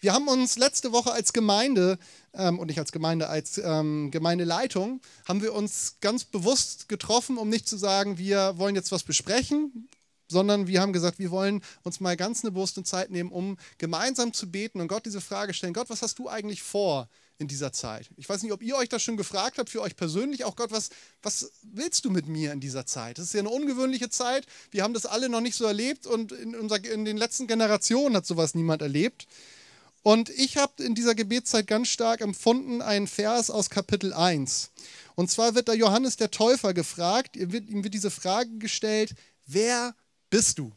Wir haben uns letzte Woche als Gemeinde ähm, und nicht als Gemeinde, als ähm, Gemeindeleitung, haben wir uns ganz bewusst getroffen, um nicht zu sagen, wir wollen jetzt was besprechen, sondern wir haben gesagt, wir wollen uns mal ganz eine bewusste Zeit nehmen, um gemeinsam zu beten und Gott diese Frage stellen, Gott, was hast du eigentlich vor in dieser Zeit? Ich weiß nicht, ob ihr euch das schon gefragt habt, für euch persönlich, auch Gott, was, was willst du mit mir in dieser Zeit? Das ist ja eine ungewöhnliche Zeit, wir haben das alle noch nicht so erlebt und in, unser, in den letzten Generationen hat sowas niemand erlebt. Und ich habe in dieser Gebetszeit ganz stark empfunden einen Vers aus Kapitel 1. Und zwar wird da Johannes der Täufer gefragt, ihm wird, ihm wird diese Frage gestellt, wer bist du?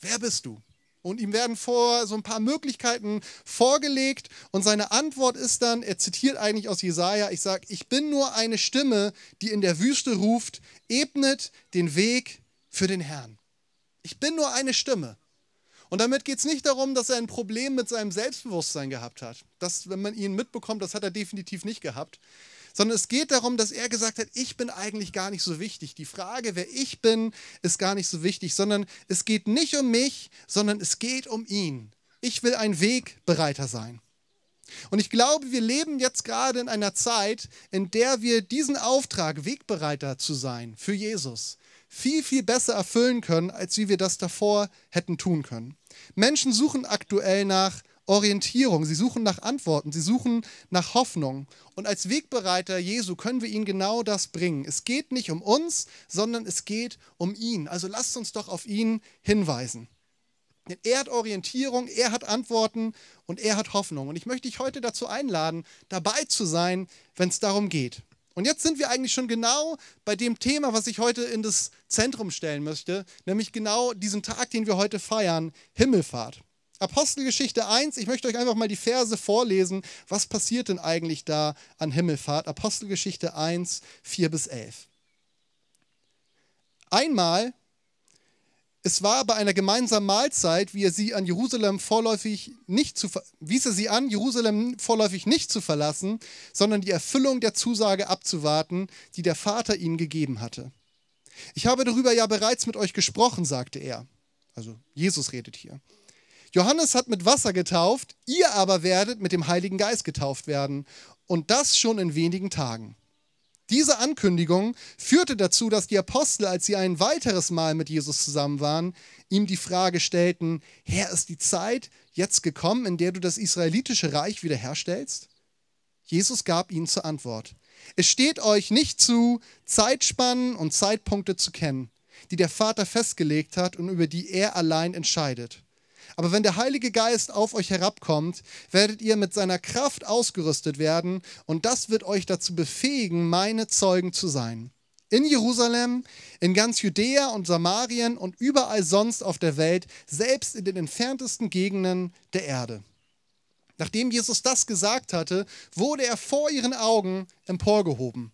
Wer bist du? Und ihm werden vor so ein paar Möglichkeiten vorgelegt und seine Antwort ist dann, er zitiert eigentlich aus Jesaja, ich sage, ich bin nur eine Stimme, die in der Wüste ruft, ebnet den Weg für den Herrn. Ich bin nur eine Stimme. Und damit geht es nicht darum, dass er ein Problem mit seinem Selbstbewusstsein gehabt hat. Das, wenn man ihn mitbekommt, das hat er definitiv nicht gehabt sondern es geht darum, dass er gesagt hat, ich bin eigentlich gar nicht so wichtig. Die Frage, wer ich bin, ist gar nicht so wichtig, sondern es geht nicht um mich, sondern es geht um ihn. Ich will ein Wegbereiter sein. Und ich glaube, wir leben jetzt gerade in einer Zeit, in der wir diesen Auftrag, Wegbereiter zu sein für Jesus, viel, viel besser erfüllen können, als wie wir das davor hätten tun können. Menschen suchen aktuell nach Orientierung, sie suchen nach Antworten, sie suchen nach Hoffnung. Und als Wegbereiter Jesu können wir ihnen genau das bringen. Es geht nicht um uns, sondern es geht um ihn. Also lasst uns doch auf ihn hinweisen. Denn er hat Orientierung, er hat Antworten und er hat Hoffnung. Und ich möchte dich heute dazu einladen, dabei zu sein, wenn es darum geht. Und jetzt sind wir eigentlich schon genau bei dem Thema, was ich heute in das Zentrum stellen möchte, nämlich genau diesen Tag, den wir heute feiern, Himmelfahrt. Apostelgeschichte 1, ich möchte euch einfach mal die Verse vorlesen. Was passiert denn eigentlich da an Himmelfahrt? Apostelgeschichte 1, 4 bis 11. Einmal, es war bei einer gemeinsamen Mahlzeit, wie er sie an Jerusalem vorläufig nicht zu, wies er sie an, Jerusalem vorläufig nicht zu verlassen, sondern die Erfüllung der Zusage abzuwarten, die der Vater ihnen gegeben hatte. Ich habe darüber ja bereits mit euch gesprochen, sagte er. Also Jesus redet hier. Johannes hat mit Wasser getauft, ihr aber werdet mit dem Heiligen Geist getauft werden. Und das schon in wenigen Tagen. Diese Ankündigung führte dazu, dass die Apostel, als sie ein weiteres Mal mit Jesus zusammen waren, ihm die Frage stellten, Herr, ist die Zeit jetzt gekommen, in der du das israelitische Reich wiederherstellst? Jesus gab ihnen zur Antwort, es steht euch nicht zu, Zeitspannen und Zeitpunkte zu kennen, die der Vater festgelegt hat und über die er allein entscheidet. Aber wenn der Heilige Geist auf euch herabkommt, werdet ihr mit seiner Kraft ausgerüstet werden und das wird euch dazu befähigen, meine Zeugen zu sein. In Jerusalem, in ganz Judäa und Samarien und überall sonst auf der Welt, selbst in den entferntesten Gegenden der Erde. Nachdem Jesus das gesagt hatte, wurde er vor ihren Augen emporgehoben.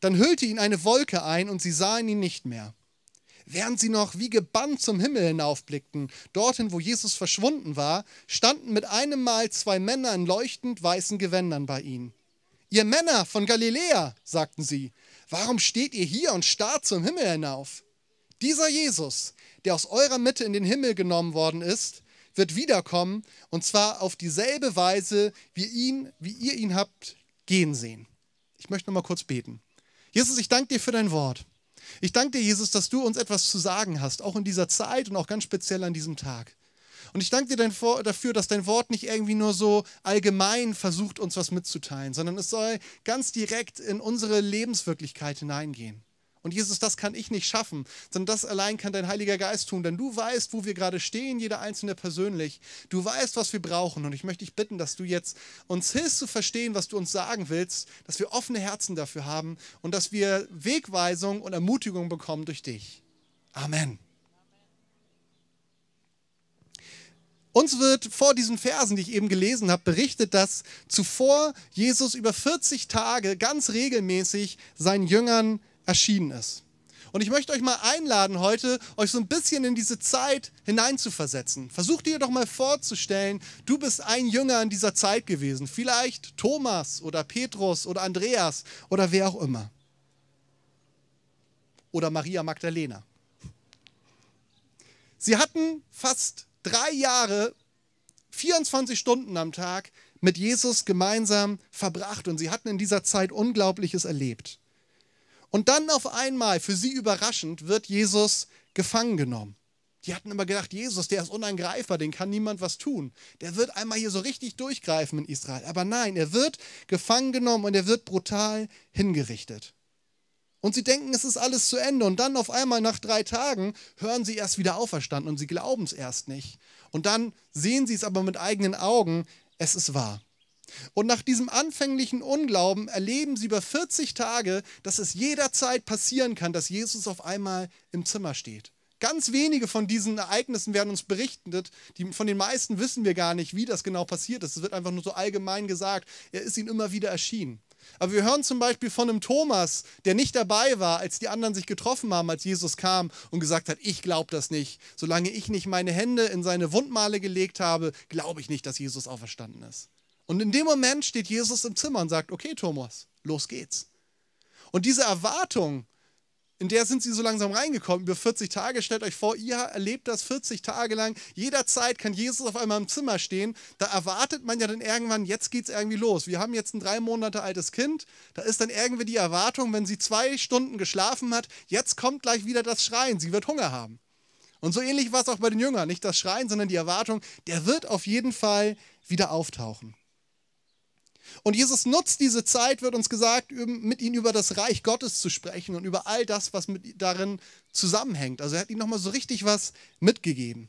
Dann hüllte ihn eine Wolke ein und sie sahen ihn nicht mehr. Während sie noch wie gebannt zum Himmel hinaufblickten, dorthin, wo Jesus verschwunden war, standen mit einem Mal zwei Männer in leuchtend weißen Gewändern bei ihnen. Ihr Männer von Galiläa, sagten sie, warum steht ihr hier und starrt zum Himmel hinauf? Dieser Jesus, der aus eurer Mitte in den Himmel genommen worden ist, wird wiederkommen, und zwar auf dieselbe Weise, wie, ihn, wie ihr ihn habt gehen sehen. Ich möchte noch mal kurz beten. Jesus, ich danke dir für dein Wort. Ich danke dir, Jesus, dass du uns etwas zu sagen hast, auch in dieser Zeit und auch ganz speziell an diesem Tag. Und ich danke dir dafür, dass dein Wort nicht irgendwie nur so allgemein versucht, uns was mitzuteilen, sondern es soll ganz direkt in unsere Lebenswirklichkeit hineingehen. Und Jesus, das kann ich nicht schaffen, sondern das allein kann dein Heiliger Geist tun, denn du weißt, wo wir gerade stehen, jeder Einzelne persönlich. Du weißt, was wir brauchen. Und ich möchte dich bitten, dass du jetzt uns hilfst zu verstehen, was du uns sagen willst, dass wir offene Herzen dafür haben und dass wir Wegweisung und Ermutigung bekommen durch dich. Amen. Uns wird vor diesen Versen, die ich eben gelesen habe, berichtet, dass zuvor Jesus über 40 Tage ganz regelmäßig seinen Jüngern erschienen ist. Und ich möchte euch mal einladen, heute euch so ein bisschen in diese Zeit hineinzuversetzen. Versucht dir doch mal vorzustellen, du bist ein Jünger in dieser Zeit gewesen. Vielleicht Thomas oder Petrus oder Andreas oder wer auch immer. Oder Maria Magdalena. Sie hatten fast drei Jahre 24 Stunden am Tag mit Jesus gemeinsam verbracht und sie hatten in dieser Zeit Unglaubliches erlebt. Und dann auf einmal, für sie überraschend, wird Jesus gefangen genommen. Die hatten immer gedacht, Jesus, der ist unangreifbar, den kann niemand was tun. Der wird einmal hier so richtig durchgreifen in Israel. Aber nein, er wird gefangen genommen und er wird brutal hingerichtet. Und sie denken, es ist alles zu Ende. Und dann auf einmal nach drei Tagen hören sie erst wieder auferstanden und sie glauben es erst nicht. Und dann sehen sie es aber mit eigenen Augen, es ist wahr. Und nach diesem anfänglichen Unglauben erleben sie über 40 Tage, dass es jederzeit passieren kann, dass Jesus auf einmal im Zimmer steht. Ganz wenige von diesen Ereignissen werden uns berichtet. Die, von den meisten wissen wir gar nicht, wie das genau passiert ist. Es wird einfach nur so allgemein gesagt, er ist ihnen immer wieder erschienen. Aber wir hören zum Beispiel von einem Thomas, der nicht dabei war, als die anderen sich getroffen haben, als Jesus kam und gesagt hat, ich glaube das nicht. Solange ich nicht meine Hände in seine Wundmale gelegt habe, glaube ich nicht, dass Jesus auferstanden ist. Und in dem Moment steht Jesus im Zimmer und sagt, okay Thomas, los geht's. Und diese Erwartung, in der sind sie so langsam reingekommen, über 40 Tage. Stellt euch vor, ihr erlebt das 40 Tage lang. Jederzeit kann Jesus auf einmal im Zimmer stehen. Da erwartet man ja dann irgendwann, jetzt geht es irgendwie los. Wir haben jetzt ein drei Monate altes Kind. Da ist dann irgendwie die Erwartung, wenn sie zwei Stunden geschlafen hat, jetzt kommt gleich wieder das Schreien. Sie wird Hunger haben. Und so ähnlich war es auch bei den Jüngern. Nicht das Schreien, sondern die Erwartung, der wird auf jeden Fall wieder auftauchen. Und Jesus nutzt diese Zeit, wird uns gesagt, mit ihnen über das Reich Gottes zu sprechen und über all das, was mit darin zusammenhängt. Also er hat ihnen nochmal so richtig was mitgegeben.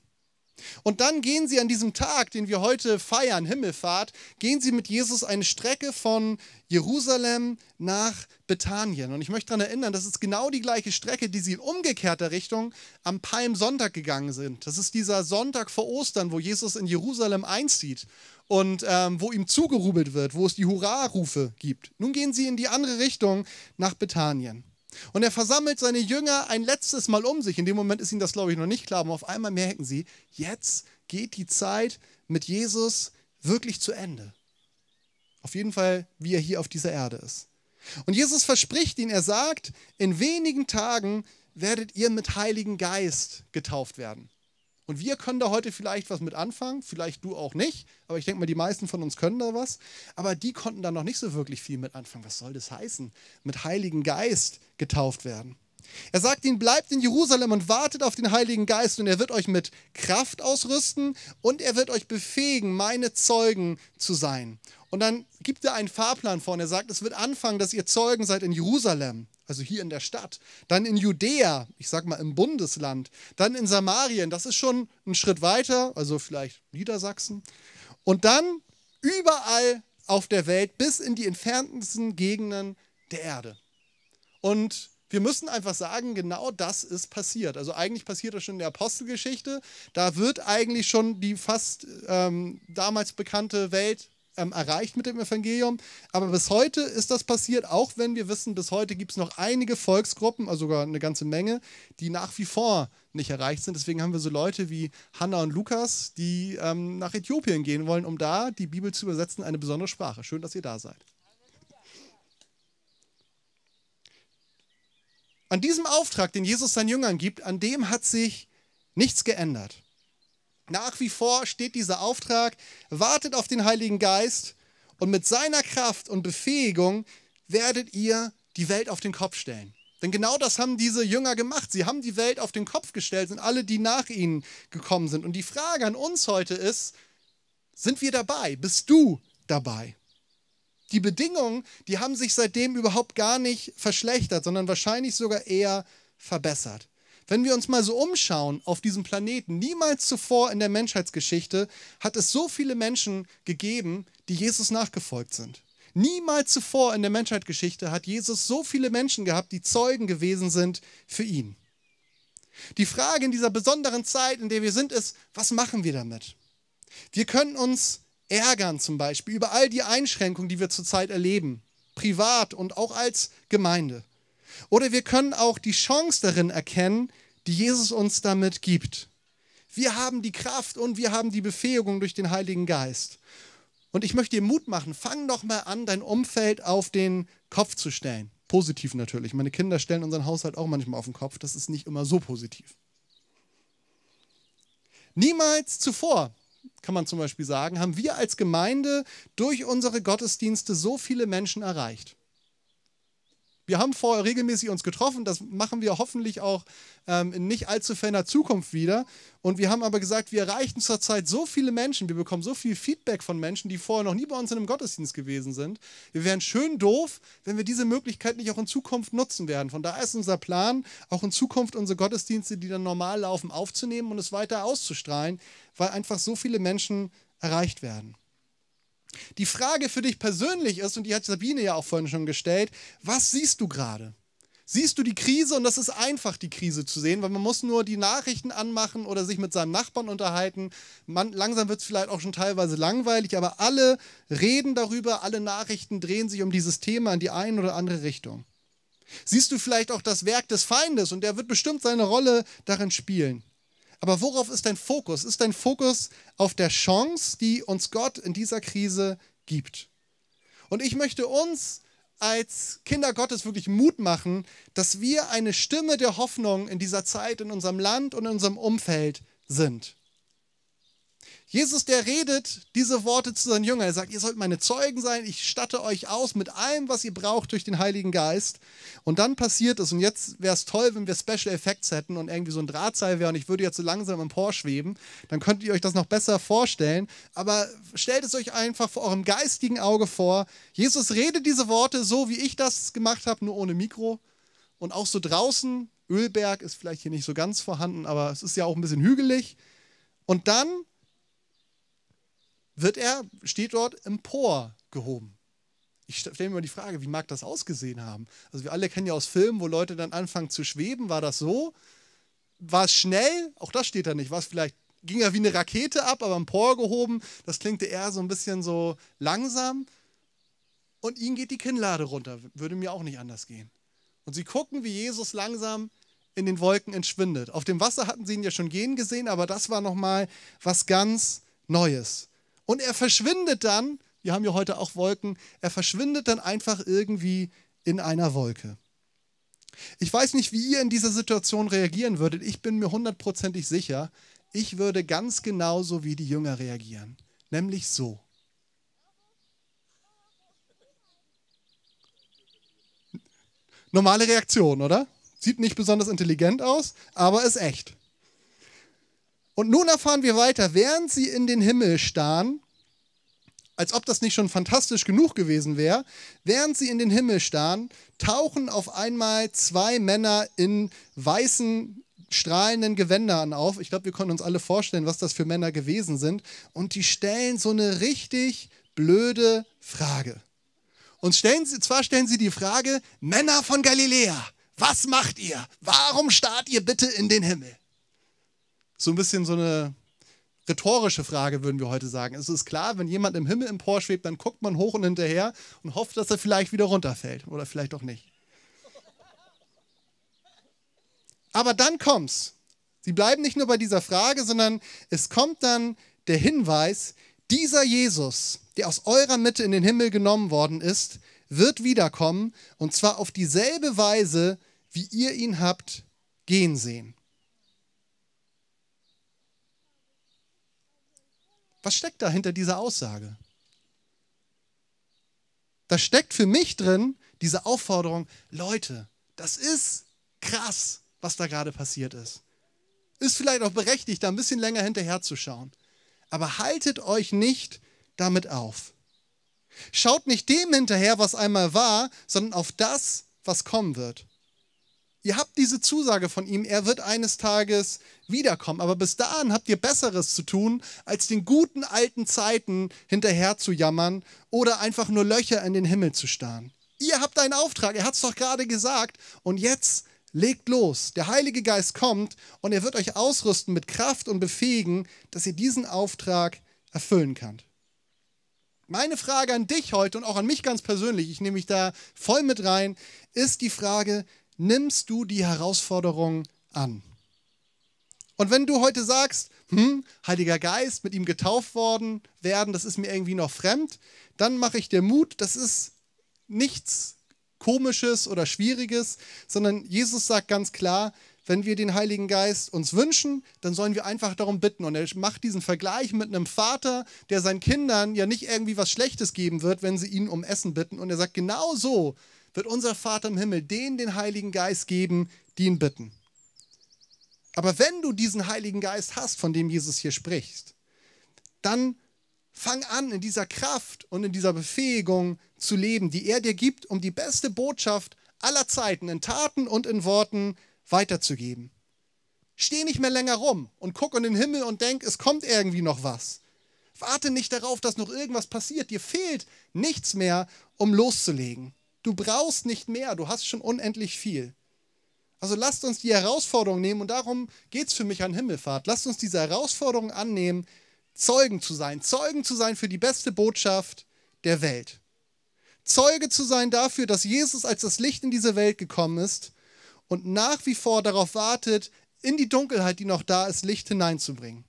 Und dann gehen sie an diesem Tag, den wir heute feiern, Himmelfahrt, gehen sie mit Jesus eine Strecke von Jerusalem nach Bethanien. Und ich möchte daran erinnern, das ist genau die gleiche Strecke, die sie in umgekehrter Richtung am Palmsonntag gegangen sind. Das ist dieser Sonntag vor Ostern, wo Jesus in Jerusalem einzieht und ähm, wo ihm zugerubelt wird, wo es die Hurra-Rufe gibt. Nun gehen sie in die andere Richtung nach Bethanien. Und er versammelt seine Jünger ein letztes Mal um sich. In dem Moment ist ihnen das, glaube ich, noch nicht klar, aber auf einmal merken sie, jetzt geht die Zeit mit Jesus wirklich zu Ende. Auf jeden Fall, wie er hier auf dieser Erde ist. Und Jesus verspricht ihnen, er sagt, in wenigen Tagen werdet ihr mit Heiligen Geist getauft werden. Und wir können da heute vielleicht was mit anfangen, vielleicht du auch nicht, aber ich denke mal, die meisten von uns können da was. Aber die konnten da noch nicht so wirklich viel mit anfangen. Was soll das heißen? Mit Heiligen Geist getauft werden. Er sagt ihnen, bleibt in Jerusalem und wartet auf den Heiligen Geist und er wird euch mit Kraft ausrüsten und er wird euch befähigen, meine Zeugen zu sein. Und dann gibt er einen Fahrplan vor und er sagt, es wird anfangen, dass ihr Zeugen seid in Jerusalem, also hier in der Stadt, dann in Judäa, ich sag mal im Bundesland, dann in Samarien, das ist schon ein Schritt weiter, also vielleicht Niedersachsen, und dann überall auf der Welt bis in die entferntesten Gegenden der Erde. Und wir müssen einfach sagen, genau das ist passiert. Also eigentlich passiert das schon in der Apostelgeschichte. Da wird eigentlich schon die fast ähm, damals bekannte Welt ähm, erreicht mit dem Evangelium. Aber bis heute ist das passiert, auch wenn wir wissen, bis heute gibt es noch einige Volksgruppen, also sogar eine ganze Menge, die nach wie vor nicht erreicht sind. Deswegen haben wir so Leute wie Hannah und Lukas, die ähm, nach Äthiopien gehen wollen, um da die Bibel zu übersetzen, eine besondere Sprache. Schön, dass ihr da seid. An diesem Auftrag, den Jesus seinen Jüngern gibt, an dem hat sich nichts geändert. Nach wie vor steht dieser Auftrag, wartet auf den Heiligen Geist und mit seiner Kraft und Befähigung werdet ihr die Welt auf den Kopf stellen. Denn genau das haben diese Jünger gemacht. Sie haben die Welt auf den Kopf gestellt, sind alle, die nach ihnen gekommen sind. Und die Frage an uns heute ist, sind wir dabei? Bist du dabei? die Bedingungen, die haben sich seitdem überhaupt gar nicht verschlechtert, sondern wahrscheinlich sogar eher verbessert. Wenn wir uns mal so umschauen auf diesem Planeten, niemals zuvor in der Menschheitsgeschichte hat es so viele Menschen gegeben, die Jesus nachgefolgt sind. Niemals zuvor in der Menschheitsgeschichte hat Jesus so viele Menschen gehabt, die Zeugen gewesen sind für ihn. Die Frage in dieser besonderen Zeit, in der wir sind, ist, was machen wir damit? Wir können uns ärgern zum Beispiel über all die Einschränkungen, die wir zurzeit erleben, privat und auch als Gemeinde. Oder wir können auch die Chance darin erkennen, die Jesus uns damit gibt. Wir haben die Kraft und wir haben die Befähigung durch den Heiligen Geist. Und ich möchte dir Mut machen, fang doch mal an, dein Umfeld auf den Kopf zu stellen. Positiv natürlich. Meine Kinder stellen unseren Haushalt auch manchmal auf den Kopf. Das ist nicht immer so positiv. Niemals zuvor kann man zum Beispiel sagen, haben wir als Gemeinde durch unsere Gottesdienste so viele Menschen erreicht. Wir haben vorher regelmäßig uns getroffen, das machen wir hoffentlich auch ähm, in nicht allzu ferner Zukunft wieder. Und wir haben aber gesagt, wir erreichen zurzeit so viele Menschen, wir bekommen so viel Feedback von Menschen, die vorher noch nie bei uns in einem Gottesdienst gewesen sind. Wir wären schön doof, wenn wir diese Möglichkeit nicht auch in Zukunft nutzen werden. Von daher ist unser Plan, auch in Zukunft unsere Gottesdienste, die dann normal laufen, aufzunehmen und es weiter auszustrahlen, weil einfach so viele Menschen erreicht werden. Die Frage für dich persönlich ist, und die hat Sabine ja auch vorhin schon gestellt, was siehst du gerade? Siehst du die Krise? Und das ist einfach, die Krise zu sehen, weil man muss nur die Nachrichten anmachen oder sich mit seinem Nachbarn unterhalten. Man, langsam wird es vielleicht auch schon teilweise langweilig, aber alle reden darüber, alle Nachrichten drehen sich um dieses Thema in die eine oder andere Richtung. Siehst du vielleicht auch das Werk des Feindes und der wird bestimmt seine Rolle darin spielen. Aber worauf ist dein Fokus? Ist dein Fokus auf der Chance, die uns Gott in dieser Krise gibt? Und ich möchte uns als Kinder Gottes wirklich Mut machen, dass wir eine Stimme der Hoffnung in dieser Zeit in unserem Land und in unserem Umfeld sind. Jesus, der redet diese Worte zu seinen Jüngern. Er sagt, ihr sollt meine Zeugen sein, ich statte euch aus mit allem, was ihr braucht durch den Heiligen Geist. Und dann passiert es, und jetzt wäre es toll, wenn wir Special Effects hätten und irgendwie so ein Drahtseil wäre und ich würde jetzt so langsam emporschweben, dann könntet ihr euch das noch besser vorstellen. Aber stellt es euch einfach vor eurem geistigen Auge vor. Jesus redet diese Worte so, wie ich das gemacht habe, nur ohne Mikro. Und auch so draußen, Ölberg ist vielleicht hier nicht so ganz vorhanden, aber es ist ja auch ein bisschen hügelig. Und dann wird er, steht dort, emporgehoben. Ich stelle mir mal die Frage, wie mag das ausgesehen haben? Also wir alle kennen ja aus Filmen, wo Leute dann anfangen zu schweben. War das so? War es schnell? Auch das steht da nicht. War es vielleicht, ging er wie eine Rakete ab, aber emporgehoben? Das klingt eher so ein bisschen so langsam. Und ihnen geht die Kinnlade runter. Würde mir auch nicht anders gehen. Und sie gucken, wie Jesus langsam in den Wolken entschwindet. Auf dem Wasser hatten sie ihn ja schon gehen gesehen, aber das war nochmal was ganz Neues. Und er verschwindet dann, wir haben ja heute auch Wolken, er verschwindet dann einfach irgendwie in einer Wolke. Ich weiß nicht, wie ihr in dieser Situation reagieren würdet. Ich bin mir hundertprozentig sicher, ich würde ganz genauso wie die Jünger reagieren. Nämlich so. Normale Reaktion, oder? Sieht nicht besonders intelligent aus, aber ist echt. Und nun erfahren wir weiter, während sie in den Himmel starren, als ob das nicht schon fantastisch genug gewesen wäre, während sie in den Himmel starren, tauchen auf einmal zwei Männer in weißen, strahlenden Gewändern auf. Ich glaube, wir können uns alle vorstellen, was das für Männer gewesen sind. Und die stellen so eine richtig blöde Frage. Und stellen sie, zwar stellen sie die Frage, Männer von Galiläa, was macht ihr? Warum starrt ihr bitte in den Himmel? So ein bisschen so eine rhetorische Frage, würden wir heute sagen. Es ist klar, wenn jemand im Himmel emporschwebt, dann guckt man hoch und hinterher und hofft, dass er vielleicht wieder runterfällt oder vielleicht auch nicht. Aber dann kommt's. Sie bleiben nicht nur bei dieser Frage, sondern es kommt dann der Hinweis, dieser Jesus, der aus eurer Mitte in den Himmel genommen worden ist, wird wiederkommen und zwar auf dieselbe Weise, wie ihr ihn habt gehen sehen. Was steckt da hinter dieser Aussage? Da steckt für mich drin diese Aufforderung, Leute, das ist krass, was da gerade passiert ist. Ist vielleicht auch berechtigt, da ein bisschen länger hinterherzuschauen. Aber haltet euch nicht damit auf. Schaut nicht dem hinterher, was einmal war, sondern auf das, was kommen wird. Ihr habt diese Zusage von ihm, er wird eines Tages wiederkommen. Aber bis dahin habt ihr Besseres zu tun, als den guten alten Zeiten hinterher zu jammern oder einfach nur Löcher in den Himmel zu starren. Ihr habt einen Auftrag, er hat es doch gerade gesagt. Und jetzt legt los. Der Heilige Geist kommt und er wird euch ausrüsten mit Kraft und befähigen, dass ihr diesen Auftrag erfüllen könnt. Meine Frage an dich heute und auch an mich ganz persönlich, ich nehme mich da voll mit rein, ist die Frage, nimmst du die Herausforderung an? Und wenn du heute sagst, hm, Heiliger Geist, mit ihm getauft worden werden, das ist mir irgendwie noch fremd, dann mache ich dir Mut, das ist nichts Komisches oder Schwieriges, sondern Jesus sagt ganz klar, wenn wir den Heiligen Geist uns wünschen, dann sollen wir einfach darum bitten. Und er macht diesen Vergleich mit einem Vater, der seinen Kindern ja nicht irgendwie was Schlechtes geben wird, wenn sie ihn um Essen bitten. Und er sagt, genau so wird unser Vater im Himmel denen den Heiligen Geist geben, die ihn bitten. Aber wenn du diesen Heiligen Geist hast, von dem Jesus hier spricht, dann fang an, in dieser Kraft und in dieser Befähigung zu leben, die er dir gibt, um die beste Botschaft aller Zeiten in Taten und in Worten weiterzugeben. Steh nicht mehr länger rum und guck in den Himmel und denk, es kommt irgendwie noch was. Warte nicht darauf, dass noch irgendwas passiert. Dir fehlt nichts mehr, um loszulegen. Du brauchst nicht mehr, du hast schon unendlich viel. Also lasst uns die Herausforderung nehmen und darum geht es für mich an Himmelfahrt. Lasst uns diese Herausforderung annehmen, Zeugen zu sein. Zeugen zu sein für die beste Botschaft der Welt. Zeuge zu sein dafür, dass Jesus als das Licht in diese Welt gekommen ist und nach wie vor darauf wartet, in die Dunkelheit, die noch da ist, Licht hineinzubringen.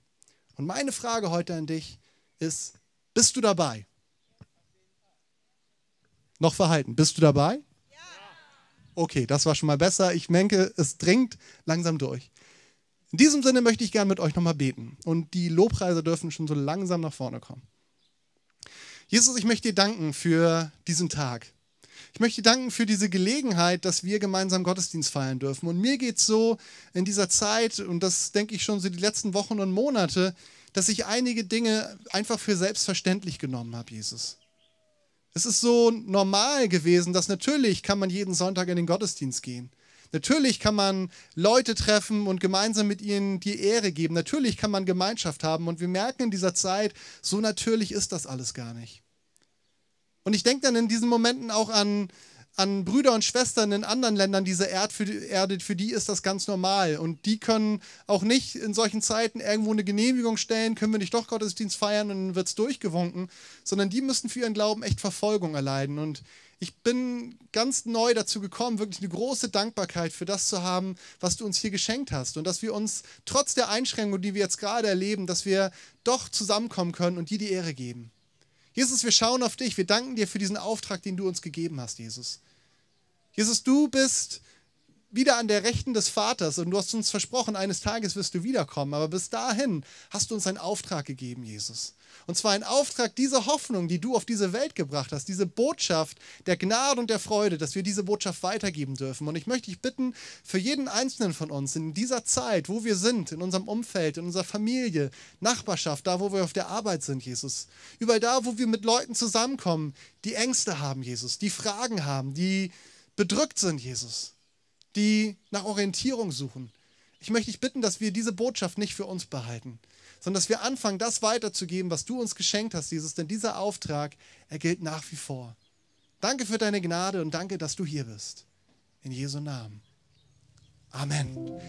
Und meine Frage heute an dich ist, bist du dabei? Noch verhalten. Bist du dabei? Ja. Okay, das war schon mal besser. Ich denke, es dringt langsam durch. In diesem Sinne möchte ich gerne mit euch nochmal beten. Und die Lobpreise dürfen schon so langsam nach vorne kommen. Jesus, ich möchte dir danken für diesen Tag. Ich möchte danken für diese Gelegenheit, dass wir gemeinsam Gottesdienst feiern dürfen. Und mir geht es so in dieser Zeit, und das denke ich schon so die letzten Wochen und Monate, dass ich einige Dinge einfach für selbstverständlich genommen habe, Jesus. Es ist so normal gewesen, dass natürlich kann man jeden Sonntag in den Gottesdienst gehen. Natürlich kann man Leute treffen und gemeinsam mit ihnen die Ehre geben. Natürlich kann man Gemeinschaft haben. Und wir merken in dieser Zeit, so natürlich ist das alles gar nicht. Und ich denke dann in diesen Momenten auch an, an Brüder und Schwestern in anderen Ländern dieser Erd für die, Erde, für die ist das ganz normal. Und die können auch nicht in solchen Zeiten irgendwo eine Genehmigung stellen, können wir nicht doch Gottesdienst feiern und dann wird es durchgewunken, sondern die müssen für ihren Glauben echt Verfolgung erleiden. Und ich bin ganz neu dazu gekommen, wirklich eine große Dankbarkeit für das zu haben, was du uns hier geschenkt hast. Und dass wir uns trotz der Einschränkungen, die wir jetzt gerade erleben, dass wir doch zusammenkommen können und dir die Ehre geben. Jesus, wir schauen auf dich. Wir danken dir für diesen Auftrag, den du uns gegeben hast, Jesus. Jesus, du bist wieder an der Rechten des Vaters und du hast uns versprochen, eines Tages wirst du wiederkommen. Aber bis dahin hast du uns einen Auftrag gegeben, Jesus. Und zwar ein Auftrag, diese Hoffnung, die du auf diese Welt gebracht hast, diese Botschaft der Gnade und der Freude, dass wir diese Botschaft weitergeben dürfen. Und ich möchte dich bitten, für jeden Einzelnen von uns in dieser Zeit, wo wir sind, in unserem Umfeld, in unserer Familie, Nachbarschaft, da, wo wir auf der Arbeit sind, Jesus, überall da, wo wir mit Leuten zusammenkommen, die Ängste haben, Jesus, die Fragen haben, die bedrückt sind, Jesus die nach Orientierung suchen. Ich möchte dich bitten, dass wir diese Botschaft nicht für uns behalten, sondern dass wir anfangen, das weiterzugeben, was du uns geschenkt hast, Jesus. Denn dieser Auftrag, er gilt nach wie vor. Danke für deine Gnade und danke, dass du hier bist. In Jesu Namen. Amen.